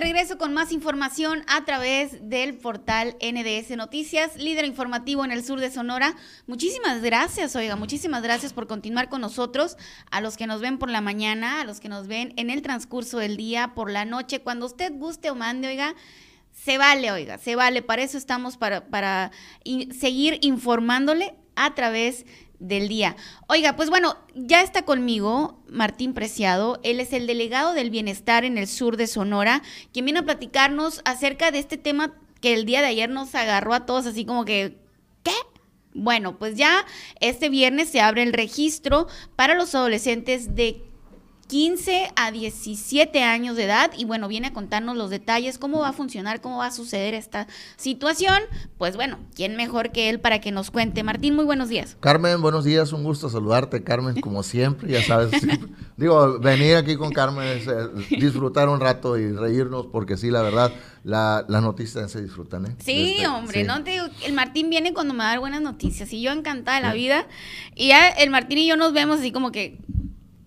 regreso con más información a través del portal NDS Noticias, líder informativo en el sur de Sonora. Muchísimas gracias, oiga, muchísimas gracias por continuar con nosotros, a los que nos ven por la mañana, a los que nos ven en el transcurso del día, por la noche, cuando usted guste o mande, oiga. Se vale, oiga, se vale. Para eso estamos, para, para seguir informándole a través del día. Oiga, pues bueno, ya está conmigo Martín Preciado, él es el delegado del bienestar en el sur de Sonora, quien viene a platicarnos acerca de este tema que el día de ayer nos agarró a todos así como que, ¿qué? Bueno, pues ya este viernes se abre el registro para los adolescentes de 15 a 17 años de edad y bueno, viene a contarnos los detalles, cómo va a funcionar, cómo va a suceder esta situación. Pues bueno, ¿quién mejor que él para que nos cuente? Martín, muy buenos días. Carmen, buenos días, un gusto saludarte, Carmen, como siempre, ya sabes. digo, venir aquí con Carmen es eh, disfrutar un rato y reírnos, porque sí, la verdad, la, las noticias se disfrutan, ¿eh? Sí, este, hombre, no te digo, el Martín viene cuando me da buenas noticias y yo encantada de la vida. Y ya el Martín y yo nos vemos así como que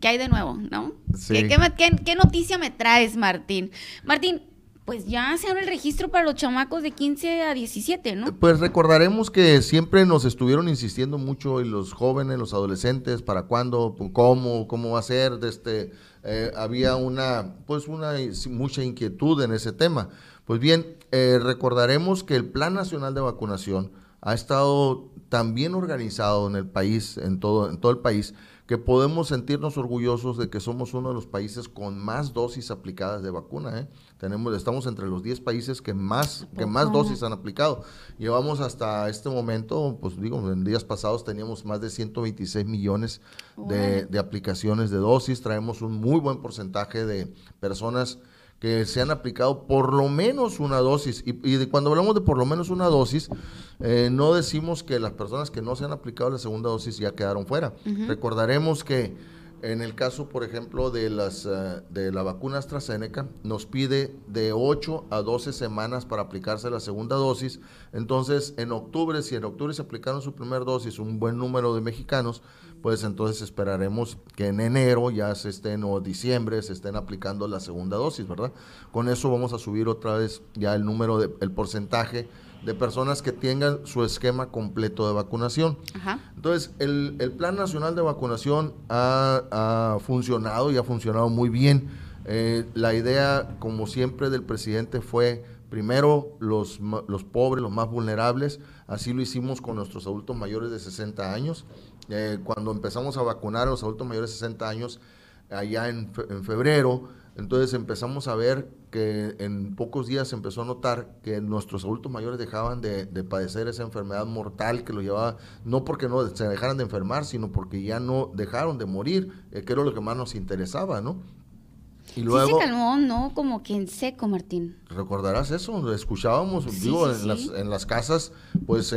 ¿qué hay de nuevo? ¿No? Sí. ¿Qué, noticia me traes, Martín? Martín, pues ya se abre el registro para los chamacos de 15 a 17, ¿no? Pues recordaremos que siempre nos estuvieron insistiendo mucho y los jóvenes, los adolescentes, para cuándo, cómo, cómo va a ser, este, eh, había una, pues una mucha inquietud en ese tema. Pues bien, eh, recordaremos que el Plan Nacional de Vacunación ha estado tan bien organizado en el país, en todo, en todo el país, que podemos sentirnos orgullosos de que somos uno de los países con más dosis aplicadas de vacuna. ¿eh? Tenemos, estamos entre los 10 países que más, que más dosis han aplicado. Llevamos hasta este momento, pues digo, en días pasados teníamos más de 126 millones de, de aplicaciones de dosis. Traemos un muy buen porcentaje de personas que se han aplicado por lo menos una dosis. Y, y cuando hablamos de por lo menos una dosis, eh, no decimos que las personas que no se han aplicado la segunda dosis ya quedaron fuera. Recordaremos que en el caso, por ejemplo, de, las, eh, de la vacuna AstraZeneca, nos pide de 8 a 12 semanas para aplicarse la segunda dosis. Entonces, en octubre, si en octubre se aplicaron su primera dosis un buen número de mexicanos, pues entonces esperaremos que en enero ya se estén o diciembre se estén aplicando la segunda dosis, ¿verdad? Con eso vamos a subir otra vez ya el número, de, el porcentaje de personas que tengan su esquema completo de vacunación. Entonces, el, Plan Nacional de Vacunación ha, funcionado y ha funcionado muy bien. Eh, la idea, como siempre, del presidente fue primero los, los pobres, los más vulnerables. Así lo hicimos con nuestros adultos mayores de 60 años. Eh, cuando empezamos a vacunar a los adultos mayores de 60 años, allá en, febrero, entonces empezamos a ver que en pocos días se empezó a notar que nuestros adultos mayores dejaban de, padecer esa enfermedad mortal que lo llevaba, no porque no se dejaran de enfermar, sino porque ya no dejaron de morir, eh, que era lo que más nos interesaba, ¿no? Y luego, se calmó, ¿no? Como que en seco, Martín. ¿Recordarás eso? Escuchábamos, digo, en, Las, en las casas, pues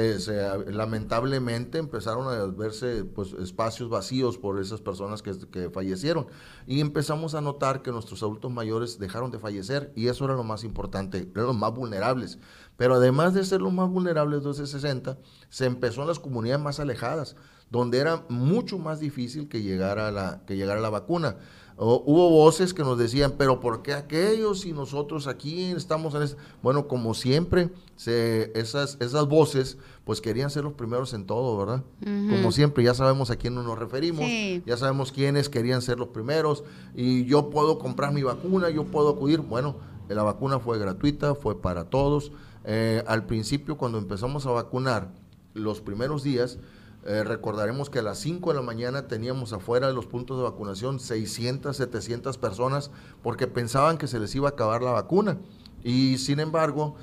lamentablemente empezaron a verse pues, espacios vacíos por esas personas que, que, fallecieron. Y empezamos a notar que nuestros adultos mayores dejaron de fallecer y eso era lo más importante, eran los más vulnerables. Pero además de ser los más vulnerables de 60, se empezó en las comunidades más alejadas, donde era mucho más difícil que llegara la, que llegara la vacuna hubo voces que nos decían, pero ¿por qué aquellos y nosotros aquí estamos en eso? Bueno, como siempre, se, esas, esas voces pues querían ser los primeros en todo, ¿verdad? Como siempre, ya sabemos a quién nos referimos, ya sabemos quiénes querían ser los primeros y yo puedo comprar mi vacuna, yo puedo acudir. Bueno, la vacuna fue gratuita, fue para todos. Eh, al principio, cuando empezamos a vacunar, los primeros días, eh, recordaremos que a las 5 de la mañana teníamos afuera de los puntos de vacunación 600, 700 personas porque pensaban que se les iba a acabar la vacuna. Y sin embargo,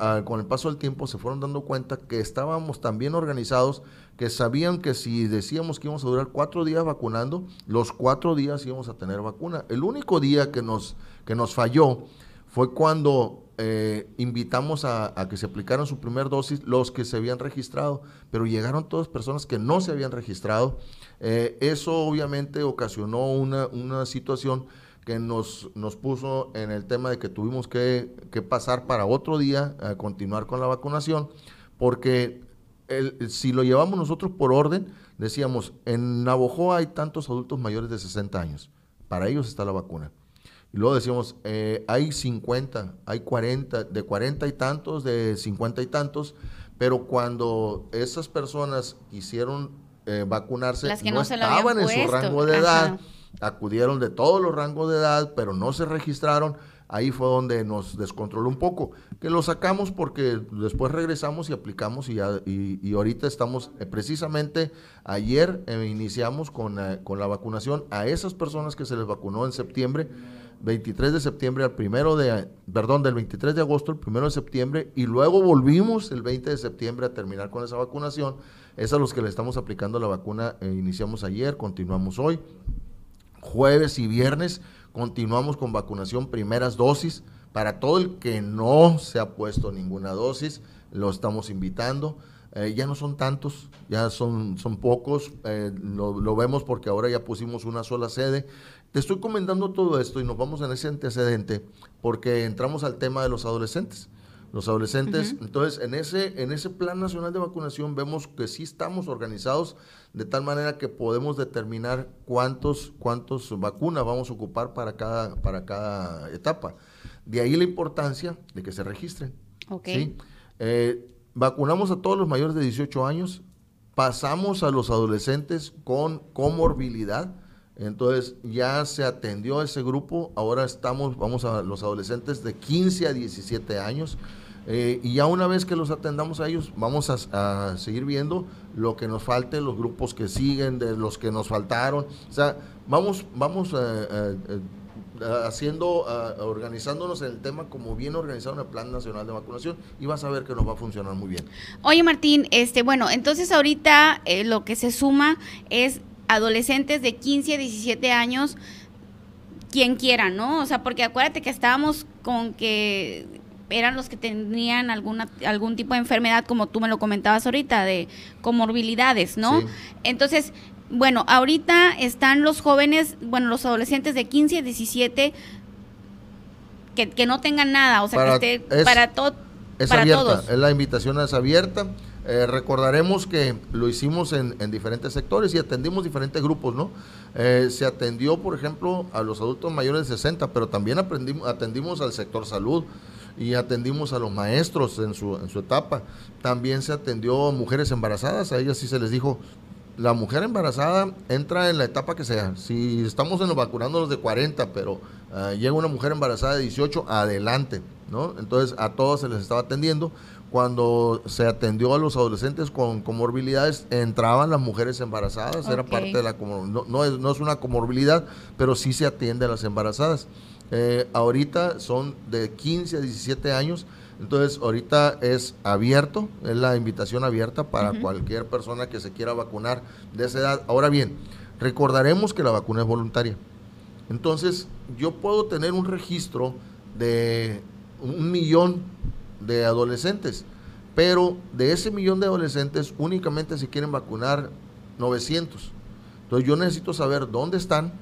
ah, con el paso del tiempo se fueron dando cuenta que estábamos tan bien organizados que sabían que si decíamos que íbamos a durar cuatro días vacunando, los cuatro días íbamos a tener vacuna. El único día que nos, que nos falló fue cuando eh, invitamos a, que se aplicaran su primer dosis los que se habían registrado, pero llegaron todas personas que no se habían registrado. Eh, eso obviamente ocasionó una, una situación que nos, nos puso en el tema de que tuvimos que, pasar para otro día a continuar con la vacunación, porque si lo llevamos nosotros por orden, decíamos, en Navojoa hay tantos adultos mayores de 60 años, para ellos está la vacuna Y luego decíamos, eh, hay 50, hay 40, de 40 y tantos, de 50 y tantos, pero cuando esas personas quisieron eh, vacunarse, no, estaban en su rango de edad, acudieron de todos los rangos de edad, pero no se registraron ahí fue donde nos descontroló un poco, que lo sacamos porque después regresamos y aplicamos y, y, ahorita estamos, eh, precisamente ayer eh, iniciamos con, eh, con, la vacunación a esas personas que se les vacunó en septiembre, 23 de septiembre al primero de, perdón, del 23 de agosto al primero de septiembre y luego volvimos el 20 de septiembre a terminar con esa vacunación. Es a los que le estamos aplicando la vacuna, iniciamos ayer, continuamos hoy, jueves y viernes Continuamos con vacunación primeras dosis. Para todo el que no se ha puesto ninguna dosis, lo estamos invitando. Eh, ya no son tantos, ya son, son pocos, eh, lo, vemos porque ahora ya pusimos una sola sede. Te estoy comentando todo esto y nos vamos en ese antecedente porque entramos al tema de los adolescentes los adolescentes. Entonces, en ese, en ese plan nacional de vacunación vemos que sí estamos organizados de tal manera que podemos determinar cuántos, cuántos vacunas vamos a ocupar para cada, para cada etapa. De ahí la importancia de que se registren. Eh, vacunamos a todos los mayores de 18 años, pasamos a los adolescentes con comorbilidad. Entonces ya se atendió ese grupo, ahora estamos, vamos a los adolescentes de 15 a 17 años. Eh, y ya una vez que los atendamos a ellos, vamos a, seguir viendo lo que nos falte, los grupos que siguen, de los que nos faltaron. O sea, vamos, vamos eh, eh, haciendo, organizándonos en el tema como bien organizado en el Plan Nacional de Vacunación y vas a ver que nos va a funcionar muy bien. Oye Martín, este, bueno, entonces ahorita lo que se suma es adolescentes de 15 a 17 años, quien quiera, ¿no? O sea, porque acuérdate que estábamos con que eran los que tenían alguna, algún tipo de enfermedad, como tú me lo comentabas ahorita, de comorbilidades, ¿no? Entonces, bueno, ahorita están los jóvenes, bueno, los adolescentes de 15 a 17 que, que no tengan nada, o sea, que esté para, todo es para todos. La invitación es abierta. Eh, recordaremos que lo hicimos en, en, diferentes sectores y atendimos diferentes grupos, ¿no? Eh, se atendió, por ejemplo, a los adultos mayores de 60, pero también aprendimos, atendimos al sector salud y atendimos a los maestros en su, en su etapa. También se atendió mujeres embarazadas, a ellas sí se les dijo, la mujer embarazada entra en la etapa que sea. Si estamos en los vacunándonos de 40, pero ah, llega una mujer embarazada de 18, adelante, ¿no? Entonces a todos se les estaba atendiendo. Cuando se atendió a los adolescentes con comorbilidades, entraban las mujeres embarazadas, era parte de la no, no, es, no es una comorbilidad, pero sí se atiende a las embarazadas. Eh, ahorita son de 15 a 17 años, entonces ahorita es abierto, es la invitación abierta para cualquier persona que se quiera vacunar de esa edad. Ahora bien, recordaremos que la vacuna es voluntaria. Entonces yo puedo tener un registro de un millón de adolescentes, pero de ese millón de adolescentes únicamente se quieren vacunar 900. Entonces yo necesito saber dónde están,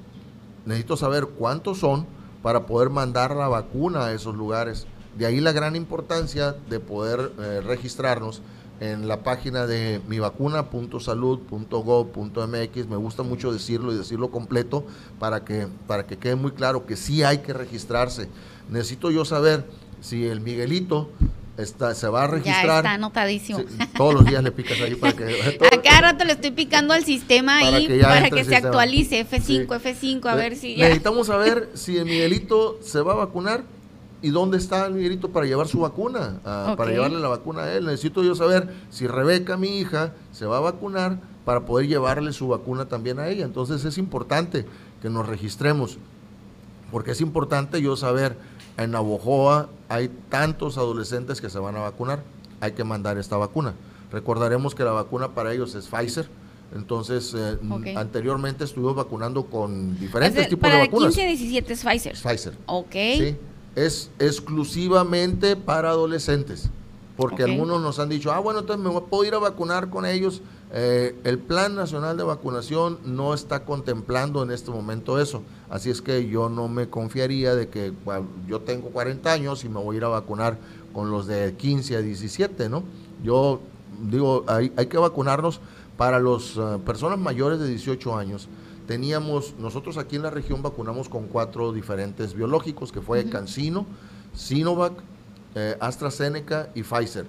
necesito saber cuántos son, para poder mandar la vacuna a esos lugares. De ahí la gran importancia de poder eh, registrarnos en la página de mivacuna.salud.gov.mx. Me gusta mucho decirlo y decirlo completo para que, para que quede muy claro que sí hay que registrarse. Necesito yo saber si el Miguelito Está, se va a registrar. Ya está anotadísimo. todos los días le picas ahí para que. a cada rato le estoy picando al sistema ahí para que, se actualice. F5, F5, a ver si. Necesitamos saber si el Miguelito se va a vacunar y dónde está el Miguelito para llevar su vacuna, ah, para llevarle la vacuna a él. Necesito yo saber si Rebeca, mi hija, se va a vacunar para poder llevarle su vacuna también a ella. Entonces es importante que nos registremos, porque es importante yo saber en Navojoa hay tantos adolescentes que se van a vacunar, hay que mandar esta vacuna. Recordaremos que la vacuna para ellos es Pfizer, entonces, eh, anteriormente estuvimos vacunando con diferentes tipos de vacunas. Para 15 17 es Pfizer. Pfizer. Ok. Sí, es exclusivamente para adolescentes, porque algunos nos han dicho, ah, bueno, entonces me puedo ir a vacunar con ellos. Eh, el Plan Nacional de Vacunación no está contemplando en este momento eso. Así es que yo no me confiaría de que yo tengo 40 años y me voy a ir a vacunar con los de 15 a 17, ¿no? Yo digo, hay, hay que vacunarnos para las eh, personas mayores de 18 años. teníamos, nosotros aquí en la región vacunamos con cuatro diferentes biológicos, que fue Cancino, Sinovac, eh, AstraZeneca y Pfizer.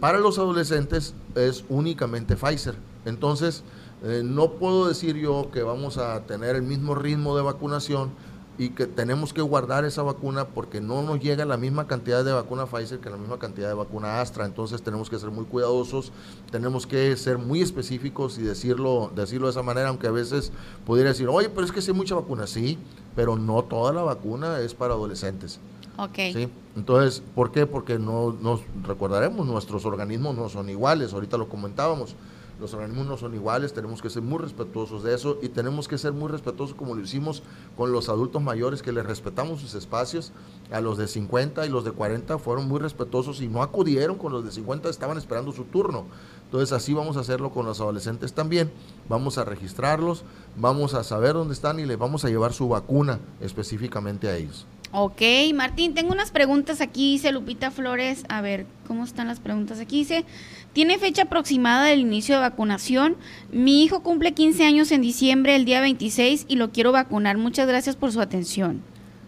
Para los adolescentes es únicamente Pfizer. Entonces, eh, no puedo decir yo que vamos a tener el mismo ritmo de vacunación y que tenemos que guardar esa vacuna porque no nos llega la misma cantidad de vacuna Pfizer que la misma cantidad de vacuna Astra, entonces tenemos que ser muy cuidadosos, tenemos que ser muy específicos y decirlo, decirlo de esa manera, aunque a veces pudiera decir, oye, pero es que sí hay mucha vacuna, sí, pero no toda la vacuna es para adolescentes. Ok. ¿sí? Entonces, ¿por qué? Porque no nos recordaremos, nuestros organismos no son iguales, ahorita lo comentábamos los organismos no son iguales, tenemos que ser muy respetuosos de eso y tenemos que ser muy respetuosos como lo hicimos con los adultos mayores, que les respetamos sus espacios. A los de 50 y los de 40 fueron muy respetuosos y no acudieron con los de 50, estaban esperando su turno. Entonces así vamos a hacerlo con los adolescentes también. Vamos a registrarlos, vamos a saber dónde están y les vamos a llevar su vacuna específicamente a ellos. Ok, Martín, tengo unas preguntas aquí, dice Lupita Flores. A ver, ¿cómo están las preguntas aquí? Dice, ¿tiene fecha aproximada del inicio de vacunación? Mi hijo cumple 15 años en diciembre, el día 26, y lo quiero vacunar. Muchas gracias por su atención.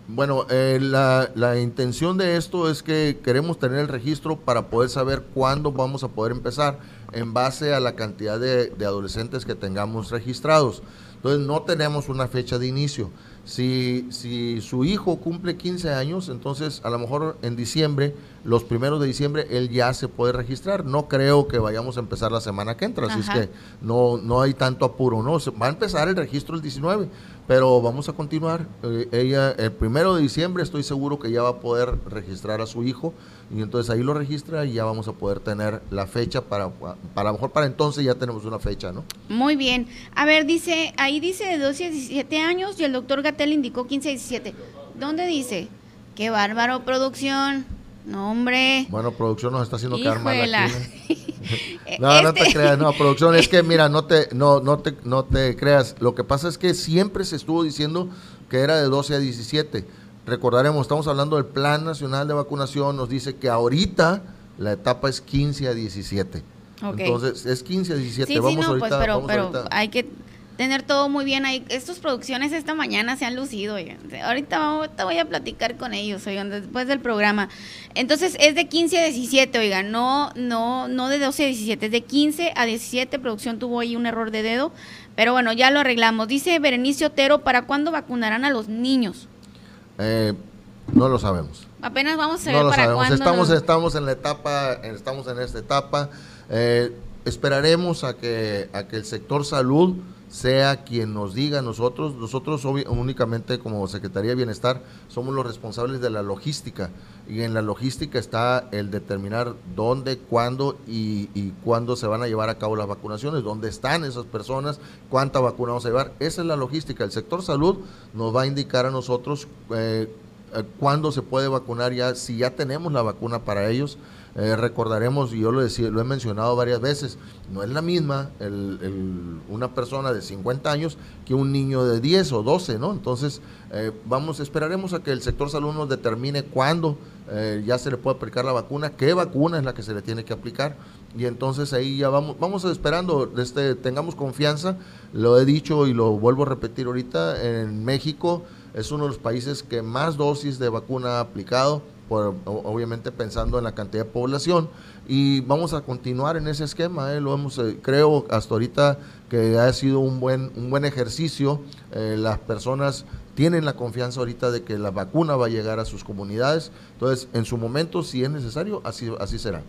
Bueno, eh, la, intención de esto es que queremos tener el registro para poder saber cuándo vamos a poder empezar en base a la cantidad de, de adolescentes que tengamos registrados. Entonces no tenemos una fecha de inicio. Si, si su hijo cumple 15 años, entonces a lo mejor en diciembre, los primeros de diciembre, él ya se puede registrar. No creo que vayamos a empezar la semana que entra, así es que no, no hay tanto apuro, ¿no? Va a empezar el registro el 19, pero vamos a continuar. Eh, ella, el primero de diciembre, estoy seguro que ya va a poder registrar a su hijo y entonces ahí lo registra y ya vamos a poder tener la fecha para, para mejor para entonces ya tenemos una fecha, ¿no? Muy bien. A ver, dice, ahí dice de 12 a 17 años y el doctor Gatel indicó 15 a 17. ¿Dónde dice? Qué bárbaro, producción. No, hombre. Bueno, producción nos está haciendo quedar mal aquí. ¿no? no, te este creas, no, producción, es que mira, no te, no, no te, no te creas. Lo que pasa es que siempre se estuvo diciendo que era de 12 a 17 Recordaremos, estamos hablando del Plan Nacional de Vacunación, nos dice que ahorita la etapa es 15 a 17. Entonces, es 15 a 17. Sí, vamos sí, no, pues, pero, pero hay que tener todo muy bien ahí. Estas producciones esta mañana se han lucido. Ahorita te voy a platicar con ellos, oigan, después del programa. Entonces, es de 15 a 17, oigan, no, no, no de 12 a 17, es de 15 a 17. Producción tuvo ahí un error de dedo, pero bueno, ya lo arreglamos. Dice Berenice Otero, ¿para cuándo vacunarán a los niños? Eh, no lo sabemos. Apenas vamos a ver para cuándo Estamos, estamos en la etapa, estamos en esta etapa. Eh, esperaremos a que, a que el sector salud sea quien nos diga nosotros, nosotros únicamente como Secretaría de Bienestar somos los responsables de la logística y en la logística está el determinar dónde, cuándo y, cuándo se van a llevar a cabo las vacunaciones, dónde están esas personas, cuánta vacuna vamos a llevar. Esa es la logística. El sector salud nos va a indicar a nosotros eh, cuándo se puede vacunar ya, si ya tenemos la vacuna para ellos. Eh, recordaremos, y yo lo, decía, lo he mencionado varias veces, no es la misma una persona de 50 años que un niño de 10 o 12, ¿no? Entonces, vamos, esperaremos a que el sector salud nos determine cuándo eh, ya se le puede aplicar la vacuna, qué vacuna es la que se le tiene que aplicar y entonces ahí ya vamos, vamos esperando, este, tengamos confianza, lo he dicho y lo vuelvo a repetir ahorita, en México es uno de los países que más dosis de vacuna ha aplicado, por, obviamente pensando en la cantidad de población y vamos a continuar en ese esquema, eh, lo hemos, eh, creo hasta ahorita que ha sido un buen, un buen ejercicio, las personas tienen la confianza ahorita de que la vacuna va a llegar a sus comunidades. Entonces, en su momento, si es necesario, así, así será.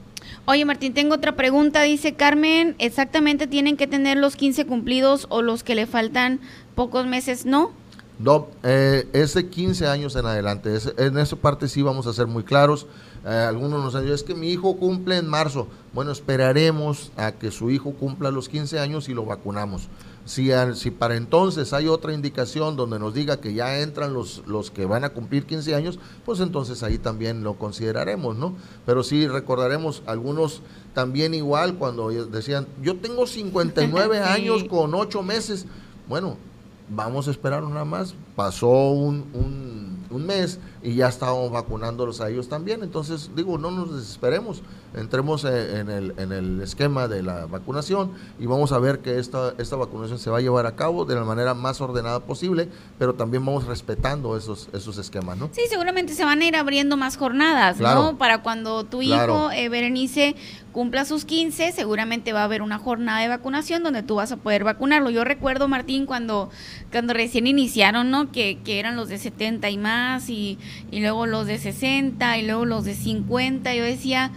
Oye, Martín, tengo otra pregunta. Dice Carmen, ¿exactamente tienen que tener los 15 cumplidos o los que le faltan pocos meses? ¿No? No, eh, es de 15 años en adelante. en esa parte sí vamos a ser muy claros. Eh, algunos nos han dicho, es que mi hijo cumple en marzo. Bueno, esperaremos a que su hijo cumpla los 15 años y lo vacunamos. Si, si para entonces hay otra indicación donde nos diga que ya entran los, los que van a cumplir 15 años, pues entonces ahí también lo consideraremos, ¿no? Pero sí recordaremos algunos también igual cuando decían, yo tengo 59 años con 8 meses. Bueno, vamos a esperar nada más. Pasó un, un, un mes y ya estábamos vacunándolos a ellos también. Entonces, digo, no nos desesperemos, entremos en el, en el esquema de la vacunación y vamos a ver que esta, esta vacunación se va a llevar a cabo de la manera más ordenada posible, pero también vamos respetando esos, esos esquemas, ¿no? Sí, seguramente se van a ir abriendo más jornadas, ¿no? Para cuando tu hijo, eh, Berenice, cumpla sus 15, seguramente va a haber una jornada de vacunación donde tú vas a poder vacunarlo. Yo recuerdo, Martín, cuando, cuando recién iniciaron, ¿no? Que, que eran los de 70 y más, y, y luego los de 60, y luego los de 50. Yo decía,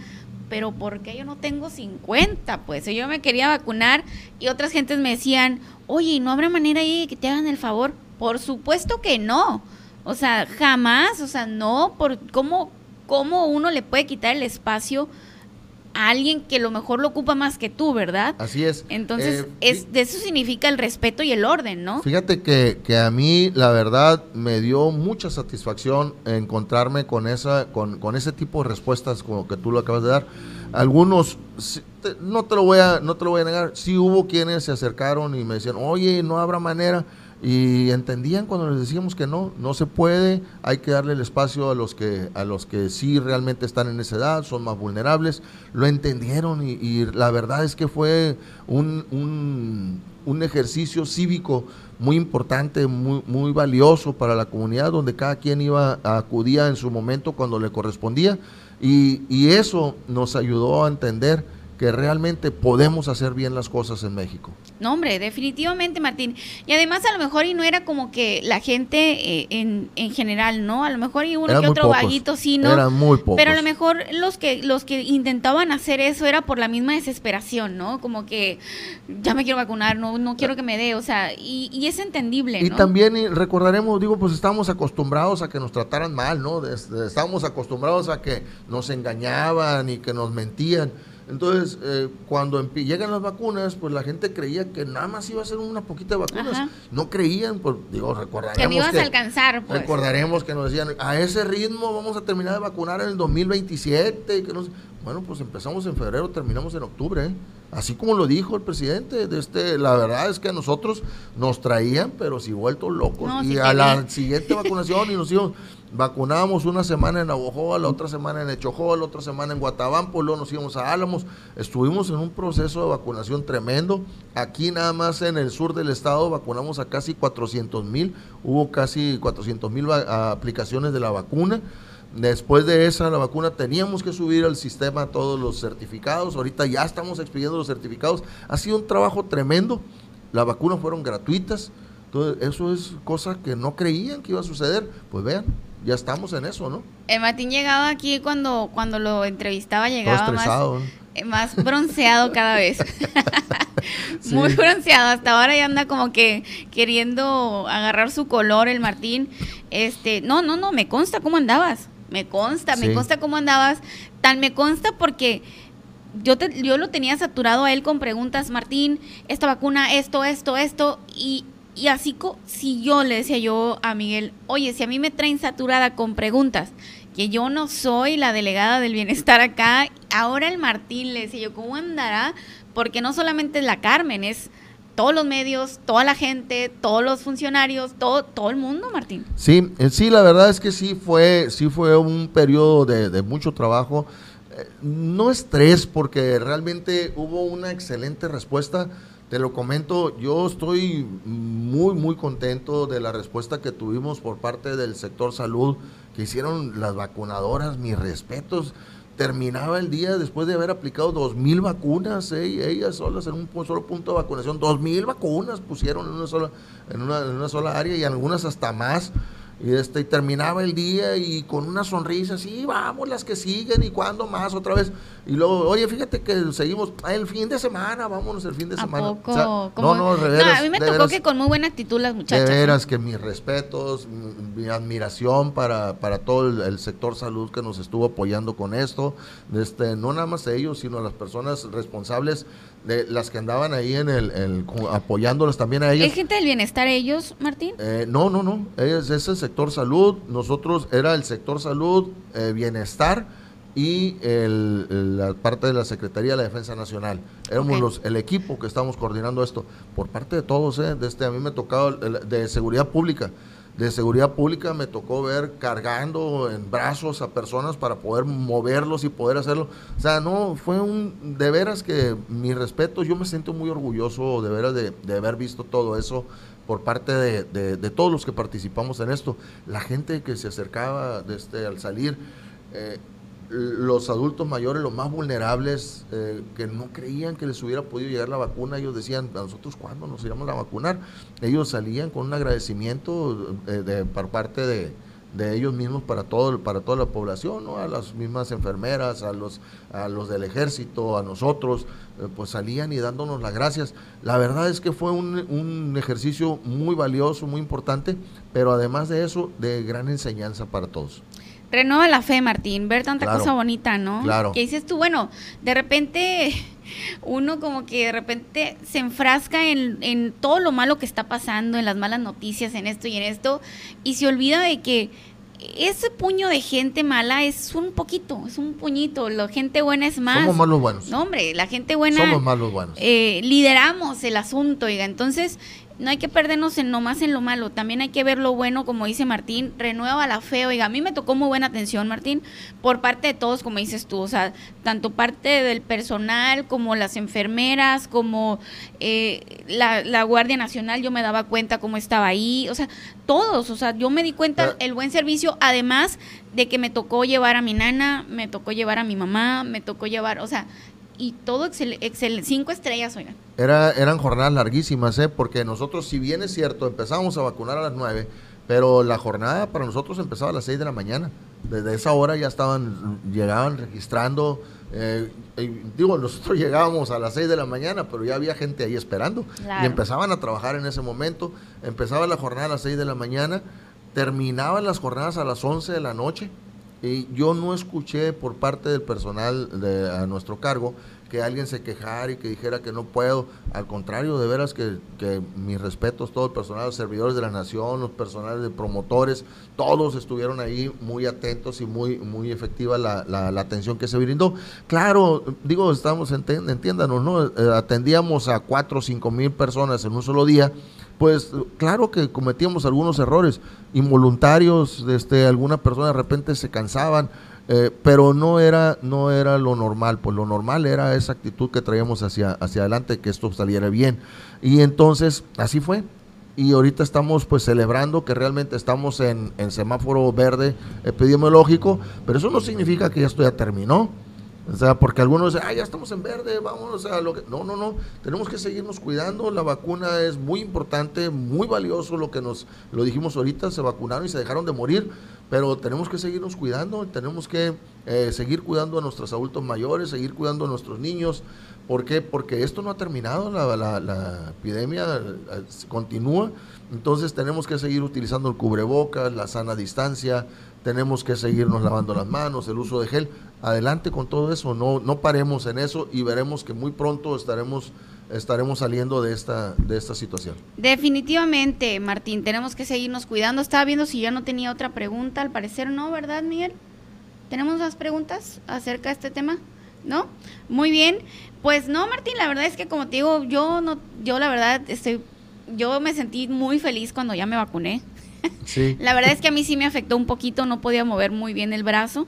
pero ¿por qué yo no tengo 50? Pues yo me quería vacunar y otras gentes me decían, oye, ¿no habrá manera ahí de que te hagan el favor? Por supuesto que no. O sea, jamás, o sea, no, por cómo, cómo uno le puede quitar el espacio a alguien que lo mejor lo ocupa más que tú, ¿verdad? Así es. Entonces, eh, es, de eso significa el respeto y el orden, ¿no? Fíjate que, que, a mí, la verdad, me dio mucha satisfacción encontrarme con, esa, con, con ese tipo de respuestas como que tú lo acabas de dar. Algunos, no te lo voy a, no te lo voy a negar, sí hubo quienes se acercaron y me decían, oye, no habrá manera y entendían cuando les decíamos que no, no se puede, hay que darle el espacio a los que, a los que sí realmente están en esa edad, son más vulnerables, lo entendieron y, la verdad es que fue un, un, un, ejercicio cívico muy importante, muy, muy valioso para la comunidad, donde cada quien iba, acudía en su momento cuando le correspondía. Y, y eso nos ayudó a entender que realmente podemos hacer bien las cosas en México. No, hombre, definitivamente, Martín. Y además a lo mejor y no era como que la gente eh, en, en, general, ¿no? A lo mejor y uno que otro vaguito sí, ¿no? Eran muy pocos. Pero a lo mejor los que los que intentaban hacer eso era por la misma desesperación, ¿no? Como que ya me quiero vacunar, no no quiero que me dé, o sea, y, y es entendible, Y también recordaremos, digo, pues estamos acostumbrados a que nos trataran mal, ¿no? Estábamos acostumbrados a que nos engañaban y que nos mentían. Entonces, eh, cuando llegan las vacunas, pues la gente creía que nada más iba a ser una poquita de vacunas. No creían, pues, digo, recordaremos. Que ibas a alcanzar, pues. Recordaremos que nos decían, a ese ritmo vamos a terminar de vacunar en el 2027. Y que nos, bueno, pues empezamos en febrero, terminamos en octubre. ¿eh? Así como lo dijo el presidente, de este, la verdad es que a nosotros nos traían, pero si vueltos locos. y a la siguiente vacunación y nos íbamos, vacunábamos una semana en Navojoa, la otra semana en Echojoa, la otra semana en Guatabampo, luego nos íbamos a Álamos. Estuvimos en un proceso de vacunación tremendo. Aquí nada más en el sur del estado vacunamos a casi 400 mil, hubo casi 400 mil aplicaciones de la vacuna. Después de esa, la vacuna, teníamos que subir al sistema todos los certificados. Ahorita ya estamos expidiendo los certificados. Ha sido un trabajo tremendo. Las vacunas fueron gratuitas. Entonces, eso es cosa que no creían que iba a suceder. Pues vean, ya estamos en eso, ¿no? El Martín llegaba aquí cuando, cuando lo entrevistaba, llegaba más, eh, más bronceado cada vez. Muy bronceado. Hasta ahora ya anda como que queriendo agarrar su color el Martín. Este, no, no, no, me consta cómo andabas me consta, me consta cómo andabas, tan me consta porque yo, te, yo lo tenía saturado a él con preguntas, Martín, esta vacuna, esto, esto, esto, y, y así si yo le decía yo a Miguel, oye, si a mí me traen saturada con preguntas, que yo no soy la delegada del bienestar acá, ahora el Martín le decía yo, ¿cómo andará? Porque no solamente es la Carmen, es todos los medios, toda la gente, todos los funcionarios, todo, todo el mundo, Martín. Sí, eh, sí, la verdad es que sí fue, sí fue un periodo de, mucho trabajo. Eh, no estrés, porque realmente hubo una excelente respuesta. Te lo comento, yo estoy muy, muy contento de la respuesta que tuvimos por parte del sector salud, que hicieron las vacunadoras, mis respetos terminaba el día después de haber aplicado dos mil vacunas, eh, ellas solas en un solo punto de vacunación, dos mil vacunas pusieron en una sola, en una, en una sola área y algunas hasta más. Y, este, y terminaba el día y con una sonrisa, sí, vamos las que siguen y cuándo más otra vez. Y luego, oye, fíjate que seguimos el fin de semana, vámonos el fin de semana. no, no, a mí me tocó que con muy buena actitud las muchachas. De veras, que mis respetos, mi, admiración para, para todo el, sector salud que nos estuvo apoyando con esto. Este, no nada más ellos, sino las personas responsables de las que andaban ahí en el, el apoyándolas también a ellas. ¿Es gente del bienestar ellos, Martín? Eh, no, no, no. Es, es, el sector salud. Nosotros era el sector salud, eh, bienestar y el, la parte de la Secretaría de la Defensa Nacional. Éramos los, el equipo que estamos coordinando esto por parte de todos, ¿eh? de este, a mí me tocaba de seguridad pública. De seguridad pública me tocó ver cargando en brazos a personas para poder moverlos y poder hacerlo. O sea, no, fue un, de veras que mi respeto, yo me siento muy orgulloso de veras de, de haber visto todo eso por parte de, de, todos los que participamos en esto. La gente que se acercaba este al salir, eh, los adultos mayores, los más vulnerables, eh, que no creían que les hubiera podido llegar la vacuna, ellos decían, ¿a nosotros cuándo nos íbamos a vacunar? Ellos salían con un agradecimiento eh, por parte de, ellos mismos para todo para toda la población a las mismas enfermeras a los a los del ejército a nosotros eh, pues salían y dándonos las gracias. La verdad es que fue un, ejercicio muy valioso muy importante pero además de eso de gran enseñanza para todos renueva la fe, Martín, ver tanta cosa bonita, ¿no? Claro. Que dices tú, bueno, de repente uno como que de repente se enfrasca en, en todo lo malo que está pasando, en las malas noticias, en esto y en esto, y se olvida de que ese puño de gente mala es un poquito, es un puñito. La gente buena es más. Somos malos buenos. No, hombre, la gente buena. Somos malos buenos. Eh, lideramos el asunto, oiga. Entonces, no hay que perdernos en nomás en lo malo, también hay que ver lo bueno, como dice Martín, renueva la fe, oiga, a mí me tocó muy buena atención, Martín, por parte de todos, como dices tú, o sea, tanto parte del personal como las enfermeras, como eh, la, Guardia Nacional, yo me daba cuenta cómo estaba ahí, o sea, todos, o sea, yo me di cuenta el buen servicio, además de que me tocó llevar a mi nana, me tocó llevar a mi mamá, me tocó llevar, o sea, y todo excelente, cinco estrellas, oigan. Era, eran jornadas larguísimas, ¿eh? porque nosotros, si bien es cierto, empezábamos a vacunar a las nueve, pero la jornada para nosotros empezaba a las seis de la mañana. Desde esa hora ya estaban, llegaban registrando. Eh, digo, nosotros llegábamos a las seis de la mañana, pero ya había gente ahí esperando. Y empezaban a trabajar en ese momento. Empezaba la jornada a las seis de la mañana, terminaban las jornadas a las once de la noche. Y yo no escuché por parte del personal de, a nuestro cargo que alguien se quejara y que dijera que no puedo. Al contrario, de veras que, que mis respetos, todo el personal, los servidores de la nación, los personales de promotores, todos estuvieron ahí muy atentos y muy, muy efectiva la, la, atención que se brindó. Claro, digo, estamos, entiéndanos, ¿no? Eh, atendíamos a cuatro o cinco mil personas en un solo día pues claro que cometíamos algunos errores involuntarios, este, alguna persona de repente se cansaban, eh, pero no era, no era lo normal, pues lo normal era esa actitud que traíamos hacia, hacia adelante, que esto saliera bien. Y entonces así fue. Y ahorita estamos pues celebrando que realmente estamos en, en semáforo verde epidemiológico, pero eso no significa que esto ya terminó. O sea, porque algunos dicen, ah, ya estamos en verde, vamos a lo que... No, no, no, tenemos que seguirnos cuidando, la vacuna es muy importante, muy valioso lo que nos, lo dijimos ahorita, se vacunaron y se dejaron de morir, pero tenemos que seguirnos cuidando, tenemos que eh, seguir cuidando a nuestros adultos mayores, seguir cuidando a nuestros niños. ¿Por qué? Porque esto no ha terminado, la, epidemia eh, continúa, entonces tenemos que seguir utilizando el cubrebocas, la sana distancia, tenemos que seguirnos lavando las manos, el uso de gel. Adelante con todo eso, no, no paremos en eso y veremos que muy pronto estaremos, estaremos saliendo de esta, de esta situación. Definitivamente, Martín, tenemos que seguirnos cuidando. Estaba viendo si ya no tenía otra pregunta, al parecer no, ¿verdad, Miguel? ¿Tenemos más preguntas acerca de este tema? ¿No? Muy bien. Pues no, Martín, la verdad es que como te digo, yo no, yo la verdad estoy, yo me sentí muy feliz cuando ya me vacuné. La verdad es que a mí sí me afectó un poquito, no podía mover muy bien el brazo.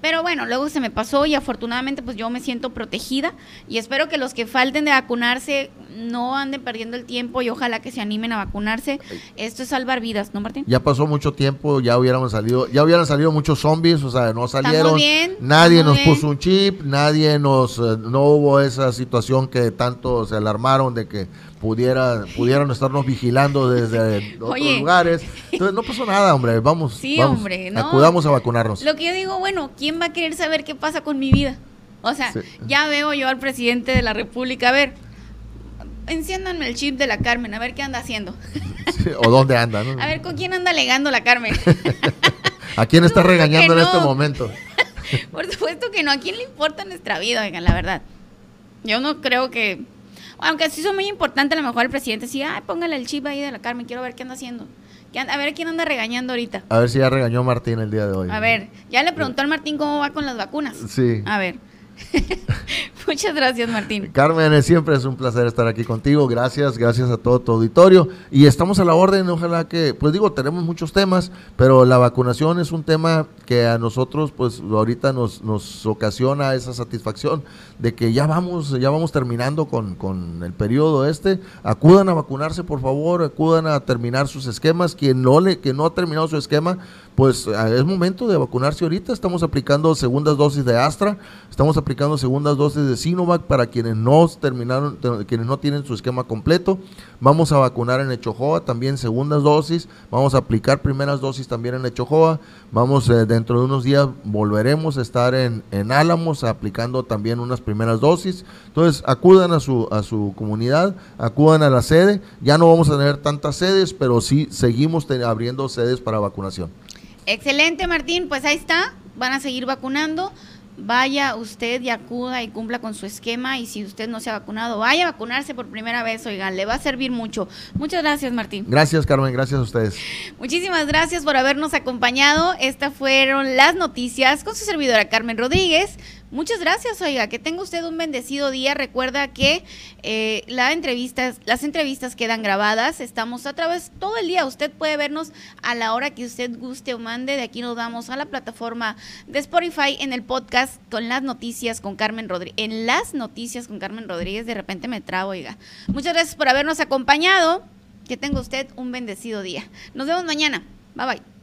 Pero bueno, luego se me pasó y afortunadamente pues yo me siento protegida y espero que los que falten de vacunarse no anden perdiendo el tiempo y ojalá que se animen a vacunarse. Esto es salvar vidas, ¿no, Martín? Ya pasó mucho tiempo, ya hubiéramos salido, ya hubieran salido muchos zombies, o sea, no salieron. nadie nos puso un chip, nadie nos, eh, no hubo esa situación que tanto se alarmaron de que pudiera, pudieran estarnos vigilando desde otros lugares. Entonces no pasó nada, hombre. Vamos, sí, hombre, no. acudamos a vacunarnos. Lo que yo digo, bueno, ¿quién va a querer saber qué pasa con mi vida? O sea, ya veo yo al presidente de la República, a ver, enciéndanme el chip de la Carmen, a ver qué anda haciendo. o dónde anda, ¿no? A ver, ¿con quién anda alegando la Carmen? ¿A quién está regañando en este momento? Por supuesto que no, ¿a quién le importa nuestra vida, oigan, la verdad? Yo no creo que aunque sí son muy importantes, a lo mejor el presidente sí, ay, póngale el chip ahí de la Carmen, quiero ver qué anda haciendo. A ver quién anda regañando ahorita. A ver si ya regañó Martín el día de hoy. A ver, ya le preguntó al Martín cómo va con las vacunas. Sí. A ver. Muchas gracias, Martín. Carmen, siempre es un placer estar aquí contigo. Gracias, gracias a todo tu auditorio. Y estamos a la orden, ojalá que, pues digo, tenemos muchos temas, pero la vacunación es un tema que a nosotros, pues ahorita nos, nos ocasiona esa satisfacción de que ya vamos, ya vamos terminando con, con el periodo este. Acudan a vacunarse, por favor, acudan a terminar sus esquemas. Quien no, le, que no ha terminado su esquema, pues es momento de vacunarse ahorita. Estamos aplicando segundas dosis de Astra, estamos aplicando segundas dosis de Sinovac para quienes no terminaron, quienes no tienen su esquema completo. Vamos a vacunar en Echojoa también segundas dosis. Vamos a aplicar primeras dosis también en Echojoa. Vamos eh, dentro de unos días volveremos a estar en, en Álamos aplicando también unas primeras dosis. Entonces acudan a su a su comunidad, acudan a la sede. Ya no vamos a tener tantas sedes, pero sí seguimos abriendo sedes para vacunación. Excelente, Martín. Pues ahí está. Van a seguir vacunando. Vaya usted y acuda y cumpla con su esquema. Y si usted no se ha vacunado, vaya a vacunarse por primera vez, oigan, le va a servir mucho. Muchas gracias, Martín. Gracias, Carmen. Gracias a ustedes. Muchísimas gracias por habernos acompañado. Estas fueron las noticias con su servidora Carmen Rodríguez. Muchas gracias, oiga, que tenga usted un bendecido día. Recuerda que eh, la entrevistas, las entrevistas quedan grabadas. Estamos a través todo el día. Usted puede vernos a la hora que usted guste o mande. De aquí nos vamos a la plataforma de Spotify en el podcast con las noticias con Carmen Rodríguez. En las noticias con Carmen Rodríguez, de repente me trago, oiga. Muchas gracias por habernos acompañado. Que tenga usted un bendecido día. Nos vemos mañana. Bye bye.